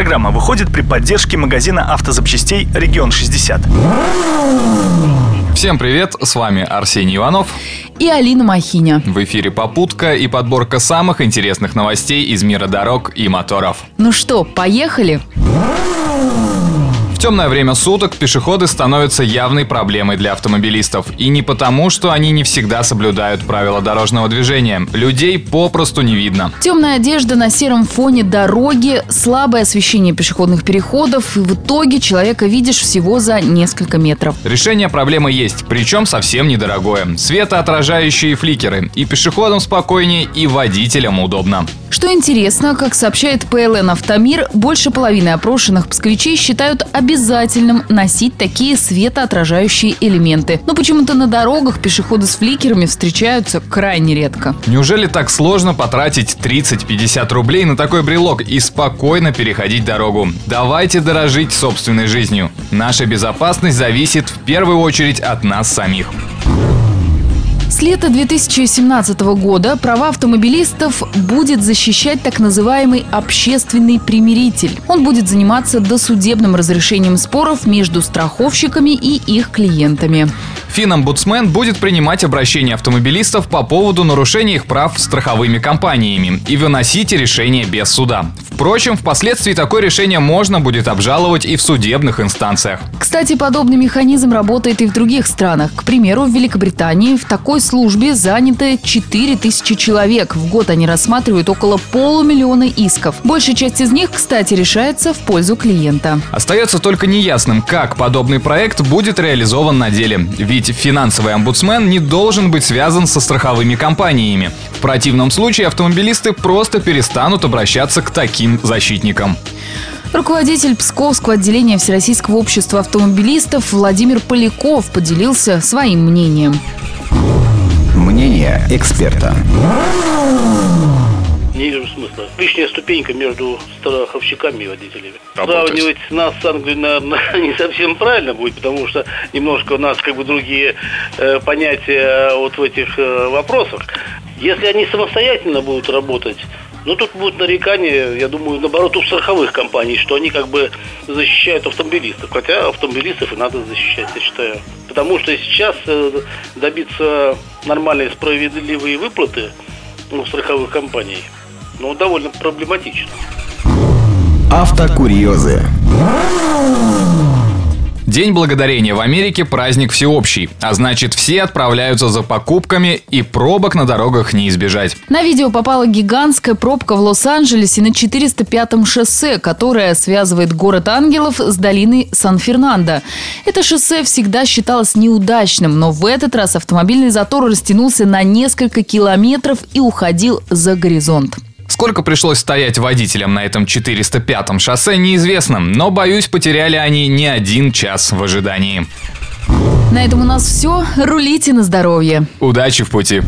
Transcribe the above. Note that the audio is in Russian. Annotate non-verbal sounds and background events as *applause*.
Программа выходит при поддержке магазина автозапчастей «Регион 60». Всем привет, с вами Арсений Иванов и Алина Махиня. В эфире «Попутка» и подборка самых интересных новостей из мира дорог и моторов. Ну что, поехали? Темное время суток пешеходы становятся явной проблемой для автомобилистов. И не потому, что они не всегда соблюдают правила дорожного движения. Людей попросту не видно. Темная одежда на сером фоне дороги, слабое освещение пешеходных переходов. И в итоге человека видишь всего за несколько метров. Решение проблемы есть, причем совсем недорогое. Светоотражающие фликеры. И пешеходам спокойнее, и водителям удобно. Что интересно, как сообщает ПЛН «Автомир», больше половины опрошенных псковичей считают обязательным носить такие светоотражающие элементы. Но почему-то на дорогах пешеходы с фликерами встречаются крайне редко. Неужели так сложно потратить 30-50 рублей на такой брелок и спокойно переходить дорогу? Давайте дорожить собственной жизнью. Наша безопасность зависит в первую очередь от нас самих. С лета 2017 года права автомобилистов будет защищать так называемый общественный примиритель. Он будет заниматься досудебным разрешением споров между страховщиками и их клиентами. Финомбудсмен будет принимать обращения автомобилистов по поводу нарушения их прав страховыми компаниями и выносить решение без суда. Впрочем, впоследствии такое решение можно будет обжаловать и в судебных инстанциях. Кстати, подобный механизм работает и в других странах. К примеру, в Великобритании в такой службе заняты 4000 человек. В год они рассматривают около полумиллиона исков. Большая часть из них, кстати, решается в пользу клиента. Остается только неясным, как подобный проект будет реализован на деле. Ведь финансовый омбудсмен не должен быть связан со страховыми компаниями. В противном случае автомобилисты просто перестанут обращаться к таким защитникам. Руководитель Псковского отделения Всероссийского общества автомобилистов Владимир Поляков поделился своим мнением. Мнение эксперта. Не вижу смысла. Лишняя ступенька между страховщиками и водителями. Сравнивать нас с Англией, наверное, *laughs* не совсем правильно будет, потому что немножко у нас как бы другие э, понятия вот в этих э, вопросах. Если они самостоятельно будут работать, ну, тут будет нарекание, я думаю, наоборот, у страховых компаний, что они как бы защищают автомобилистов. Хотя автомобилистов и надо защищать, я считаю. Потому что сейчас э, добиться нормальной справедливой выплаты ну, страховых компаний, ну, довольно проблематично. Автокурьезы. День благодарения в Америке – праздник всеобщий, а значит все отправляются за покупками и пробок на дорогах не избежать. На видео попала гигантская пробка в Лос-Анджелесе на 405-м шоссе, которое связывает город ангелов с долиной Сан-Фернандо. Это шоссе всегда считалось неудачным, но в этот раз автомобильный затор растянулся на несколько километров и уходил за горизонт. Сколько пришлось стоять водителям на этом 405-м шоссе, неизвестно, но, боюсь, потеряли они не один час в ожидании. На этом у нас все. Рулите на здоровье. Удачи в пути.